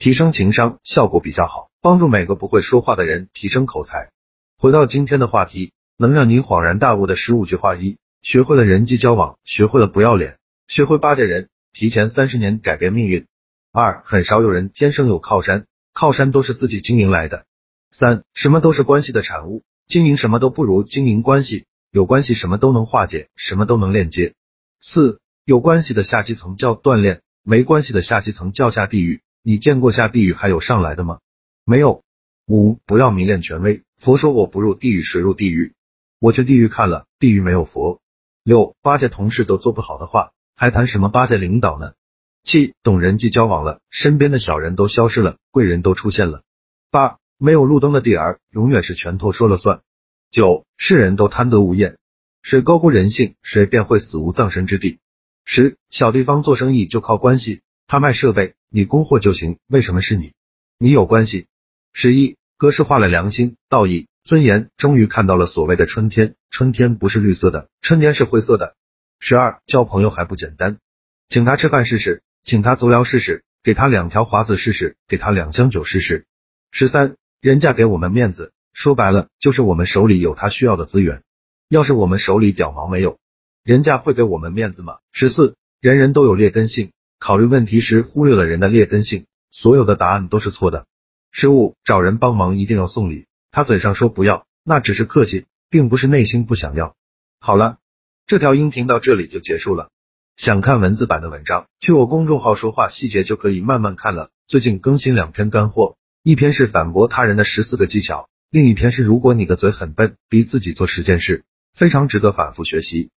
提升情商效果比较好，帮助每个不会说话的人提升口才。回到今天的话题，能让你恍然大悟的十五句话：一、学会了人际交往，学会了不要脸，学会巴结人，提前三十年改变命运。二、很少有人天生有靠山，靠山都是自己经营来的。三、什么都是关系的产物，经营什么都不如经营关系，有关系什么都能化解，什么都能链接。四、有关系的下基层叫锻炼，没关系的下基层叫下地狱。你见过下地狱还有上来的吗？没有。五，不要迷恋权威。佛说我不入地狱谁入地狱？我去地狱看了，地狱没有佛。六，巴结同事都做不好的话，还谈什么巴结领导呢？七，懂人际交往了，身边的小人都消失了，贵人都出现了。八，没有路灯的地儿，永远是拳头说了算。九，世人都贪得无厌，谁高估人性，谁便会死无葬身之地。十，小地方做生意就靠关系。他卖设备，你供货就行。为什么是你？你有关系。十一，格式化了良心、道义、尊严，终于看到了所谓的春天。春天不是绿色的，春天是灰色的。十二，交朋友还不简单，请他吃饭试试，请他足疗试试，给他两条华子试试，给他两箱酒试试。十三，人家给我们面子，说白了就是我们手里有他需要的资源。要是我们手里屌毛没有，人家会给我们面子吗？十四，人人都有劣根性。考虑问题时忽略了人的劣根性，所有的答案都是错的。失误，找人帮忙一定要送礼，他嘴上说不要，那只是客气，并不是内心不想要。好了，这条音频到这里就结束了。想看文字版的文章，去我公众号说话细节就可以慢慢看了。最近更新两篇干货，一篇是反驳他人的十四个技巧，另一篇是如果你的嘴很笨，逼自己做十件事，非常值得反复学习。